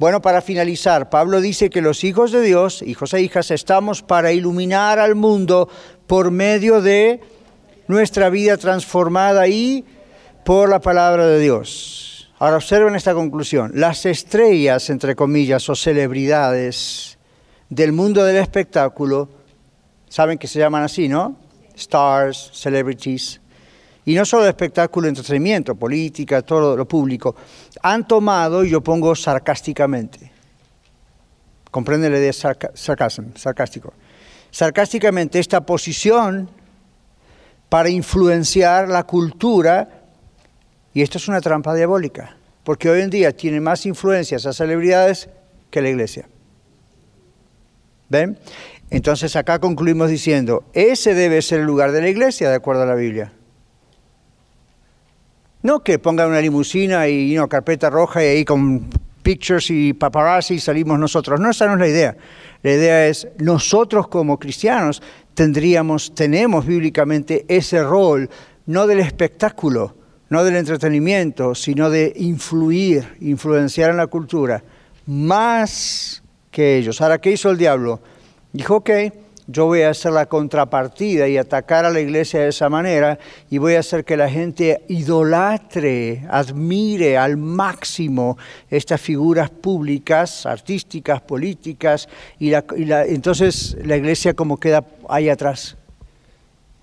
Bueno, para finalizar, Pablo dice que los hijos de Dios, hijos e hijas, estamos para iluminar al mundo por medio de nuestra vida transformada y por la palabra de Dios. Ahora observen esta conclusión. Las estrellas, entre comillas, o celebridades del mundo del espectáculo, saben que se llaman así, ¿no? Stars, celebrities, y no solo espectáculo, entretenimiento, política, todo lo público, han tomado, y yo pongo sarcásticamente, comprende la idea sarcástico, sarcásticamente esta posición para influenciar la cultura, y esto es una trampa diabólica, porque hoy en día tiene más influencia esas celebridades que la iglesia. ¿Ven? Entonces acá concluimos diciendo, ese debe ser el lugar de la iglesia, de acuerdo a la Biblia. No que pongan una limusina y una carpeta roja y ahí con pictures y paparazzi salimos nosotros. No, esa no es la idea. La idea es nosotros como cristianos tendríamos, tenemos bíblicamente ese rol, no del espectáculo, no del entretenimiento, sino de influir, influenciar en la cultura, más que ellos. Ahora, ¿qué hizo el diablo? Dijo, ok, yo voy a hacer la contrapartida y atacar a la iglesia de esa manera y voy a hacer que la gente idolatre, admire al máximo estas figuras públicas, artísticas, políticas, y, entonces la iglesia como queda ahí atrás.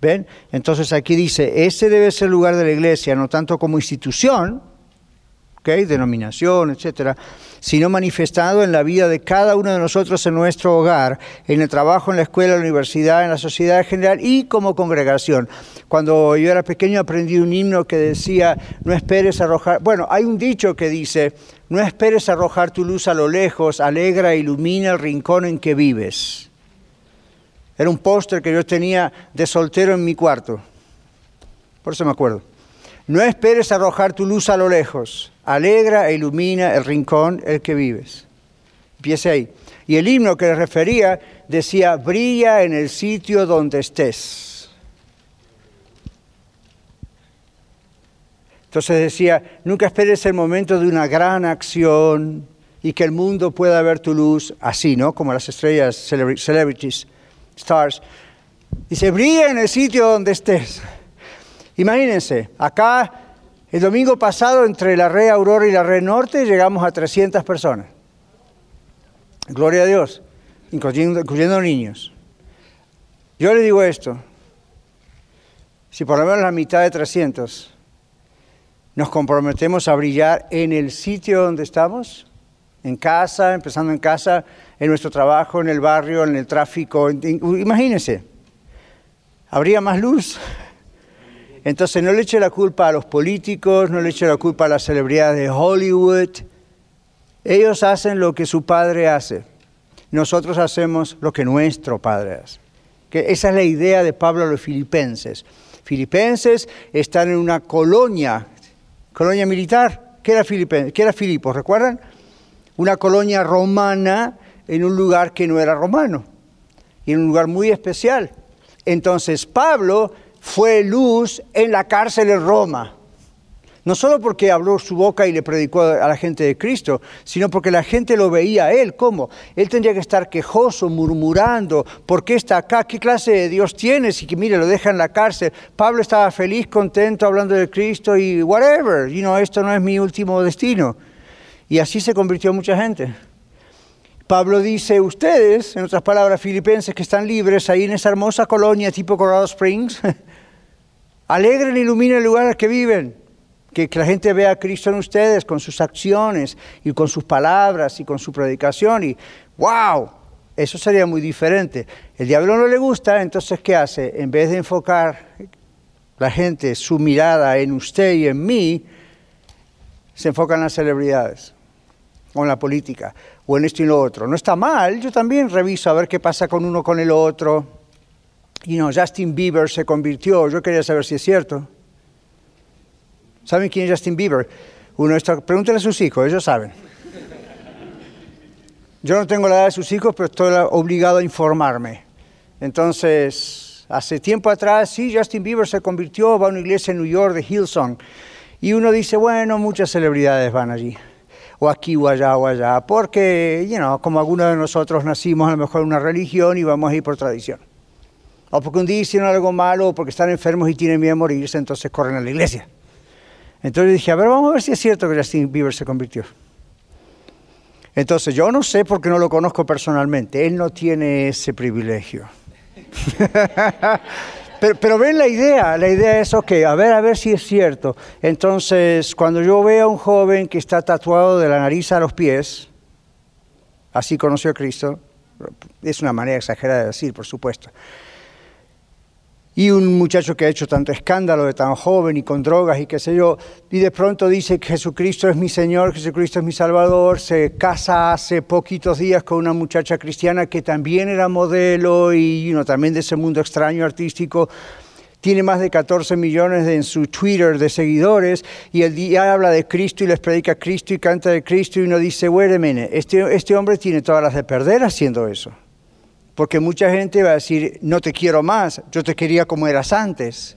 ¿Ven? Entonces aquí dice, ese debe ser el lugar de la iglesia, no tanto como institución, denominación, etcétera, sino manifestado en la vida de cada uno de nosotros en nuestro hogar, en el trabajo, en la escuela, en la universidad, en la sociedad en general y como congregación. Cuando yo era pequeño aprendí un himno que decía, no esperes arrojar, bueno, hay un dicho que dice, no esperes arrojar tu luz a lo lejos, alegra e ilumina el rincón en que vives. Era un póster que yo tenía de soltero en mi cuarto. Por eso me acuerdo. No esperes arrojar tu luz a lo lejos, alegra e ilumina el rincón el que vives. Empiece ahí. Y el himno que le refería decía, brilla en el sitio donde estés. Entonces decía, nunca esperes el momento de una gran acción y que el mundo pueda ver tu luz así, ¿no? Como las estrellas, celebrities, stars. Dice, brilla en el sitio donde estés. Imagínense, acá el domingo pasado entre la red Aurora y la red Norte llegamos a 300 personas. Gloria a Dios, incluyendo, niños. Yo le digo esto, si por lo menos la mitad de 300 nos comprometemos a brillar en el sitio donde estamos, en casa, empezando en casa, en nuestro trabajo, en el barrio, en el tráfico, imagínense, habría más luz. Entonces no le eche la culpa a los políticos, no le eche la culpa a las celebridades de Hollywood. Ellos hacen lo que su padre hace. Nosotros hacemos lo que nuestro padre hace. Que esa es la idea de Pablo a los filipenses. Filipenses están en una colonia, colonia militar. ¿Qué era, ¿Qué era Filipos? ¿Recuerdan? Una colonia romana en un lugar que no era romano, y en un lugar muy especial. Entonces Pablo fue luz en la cárcel en Roma. No solo porque habló su boca y le predicó a la gente de Cristo, sino porque la gente lo veía a él. ¿Cómo? Él tendría que estar quejoso, murmurando. ¿Por qué está acá? ¿Qué clase de Dios tienes? Y que mire, lo deja en la cárcel. Pablo estaba feliz, contento, hablando de Cristo y whatever. You know, esto no es mi último destino. Y así se convirtió mucha gente. Pablo dice, ustedes, en otras palabras, filipenses que están libres ahí en esa hermosa colonia tipo Colorado Springs, alegren y iluminen el lugar que viven que, la gente vea a Cristo en ustedes con sus acciones y con sus palabras y con su predicación y wow, eso sería muy diferente. El diablo no le gusta, entonces ¿qué hace? En vez de enfocar la gente su mirada en usted y en mí, se enfoca en las celebridades o en la política o en esto y lo otro. No está mal, yo también reviso a ver qué pasa con uno con el otro. Y no, Justin Bieber se convirtió, yo quería saber si es cierto. ¿Saben quién es Justin Bieber? Uno está, pregúntenle a sus hijos, ellos saben. Yo no tengo la edad de sus hijos, pero estoy obligado a informarme. Entonces, hace tiempo atrás, sí, Justin Bieber se convirtió, va a una iglesia en New York de Hillsong. Y uno dice, bueno, muchas celebridades van allí. O aquí o allá o allá. Porque, you know, como algunos de nosotros nacimos a lo mejor en una religión y vamos a ir por tradición. O porque un día hicieron algo malo o porque están enfermos y tienen miedo a morirse, entonces corren a la iglesia. Entonces dije, a ver, vamos a ver si es cierto que Justin Bieber se convirtió. Entonces yo no sé porque no lo conozco personalmente, él no tiene ese privilegio. pero, ven la idea, la idea es, ok, a ver, a ver si es cierto. Entonces, cuando yo veo a un joven que está tatuado de la nariz a los pies, así conoció a Cristo, es una manera exagerada de decir, por supuesto, y un muchacho que ha hecho tanto escándalo de tan joven y con drogas y qué sé yo, y de pronto dice que Jesucristo es mi Señor, Jesucristo es mi Salvador, se casa hace poquitos días con una muchacha cristiana que también era modelo y también de ese mundo extraño artístico, tiene más de 14 millones en su Twitter de seguidores y el día habla de Cristo y les predica a Cristo y canta de Cristo y uno dice, wait este, este hombre tiene todas las de perder haciendo eso. Porque mucha gente va a decir, no te quiero más, yo te quería como eras antes.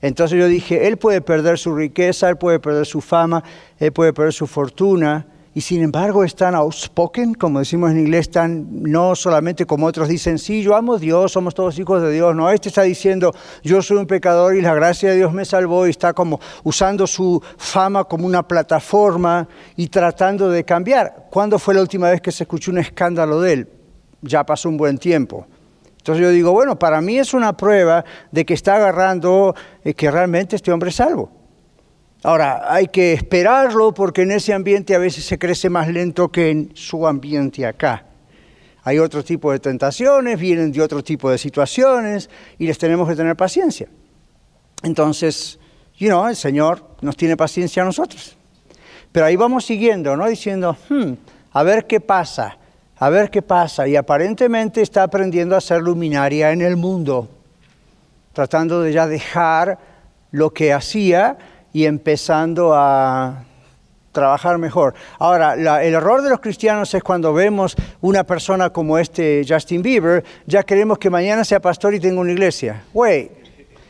Entonces yo dije, él puede perder su riqueza, él puede perder su fama, él puede perder su fortuna, y sin embargo es tan outspoken, como decimos en inglés, tan no solamente como otros dicen, sí, yo amo a Dios, somos todos hijos de Dios. No, este está diciendo, yo soy un pecador y la gracia de Dios me salvó y está como usando su fama como una plataforma y tratando de cambiar. ¿Cuándo fue la última vez que se escuchó un escándalo de él? Ya pasó un buen tiempo. Entonces yo digo, bueno, para mí es una prueba de que está agarrando eh, que realmente este hombre es salvo. Ahora, hay que esperarlo porque en ese ambiente a veces se crece más lento que en su ambiente acá. Hay otro tipo de tentaciones, vienen de otro tipo de situaciones y les tenemos que tener paciencia. Entonces, you el Señor nos tiene paciencia a nosotros. Pero ahí vamos siguiendo, ¿no? Diciendo, hmm, a ver qué pasa a ver qué pasa. Y aparentemente está aprendiendo a ser luminaria en el mundo, tratando de ya dejar lo que hacía y empezando a trabajar mejor. Ahora, el error de los cristianos es cuando vemos una persona como este Justin Bieber, ya queremos que mañana sea pastor y tenga una iglesia. Wait,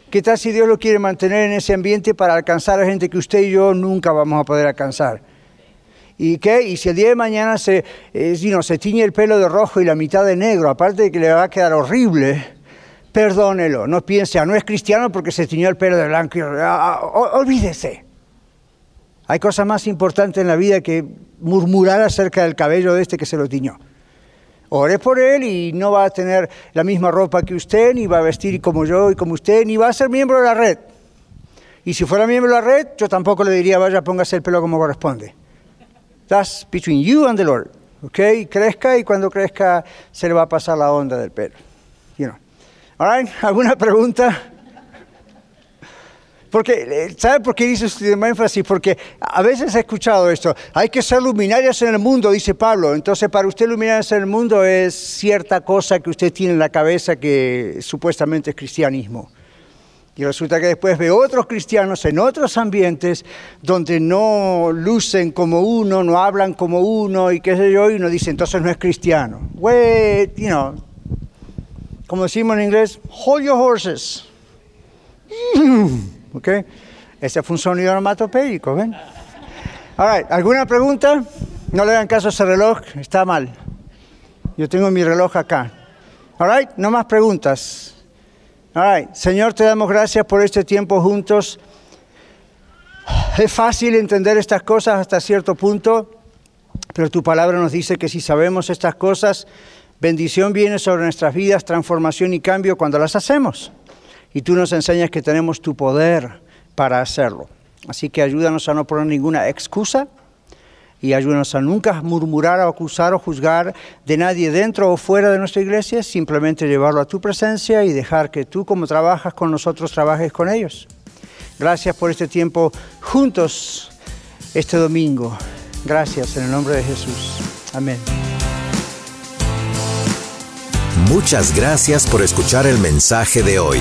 ¿qué tal si Dios lo quiere mantener en ese ambiente para alcanzar a gente que usted y yo nunca vamos a poder alcanzar? ¿Y qué? Y si el día de mañana se, eh, se tiñe el pelo de rojo y la mitad de negro, aparte de que le va a quedar horrible, perdónelo. No piense, ah, no es cristiano porque se tiñó el pelo de blanco. Ah, ah, olvídese. Hay cosas más importantes en la vida que murmurar acerca del cabello de este que se lo tiñó. Ore por él y no va a tener la misma ropa que usted, ni va a vestir como yo y como usted, ni va a ser miembro de la red. Y si fuera miembro de la red, yo tampoco le diría, vaya, póngase el pelo como corresponde. That's between you and the Lord. ¿Ok? Crezca y cuando crezca se le va a pasar la onda del pelo. You know. All ¿Alguna pregunta? Porque, eh, ¿sabe por qué dice usted énfasis? Porque a veces he escuchado esto, hay que ser luminarias en el mundo, dice Pablo. Entonces, para usted luminarias en el mundo es cierta cosa que usted tiene en la cabeza que supuestamente es cristianismo. Y resulta que después ve otros cristianos en otros ambientes donde no lucen como uno, no hablan como uno y qué sé yo, y uno dice, entonces no es cristiano. Wait, you know, como decimos en inglés, hold your horses. okay? Ese fue un sonido onomatopéyico, ¿ven? All right, ¿alguna pregunta? No le hagan caso a ese reloj, está mal. Yo tengo mi reloj acá. All right, no más preguntas. All Señor, te damos gracias por este tiempo juntos. Es fácil entender estas cosas hasta cierto punto, pero tu palabra nos dice que si sabemos estas cosas, bendición viene sobre nuestras vidas, transformación y cambio cuando las hacemos. Y tú nos enseñas que tenemos tu poder para hacerlo. Así que ayúdanos a no poner ninguna excusa y ayúdanos a nunca murmurar, o acusar o juzgar de nadie dentro o fuera de nuestra iglesia, simplemente llevarlo a tu presencia y dejar que tú como trabajas con nosotros trabajes con ellos. Gracias por este tiempo juntos este domingo. Gracias en el nombre de Jesús. Amén. Muchas gracias por escuchar el mensaje de hoy.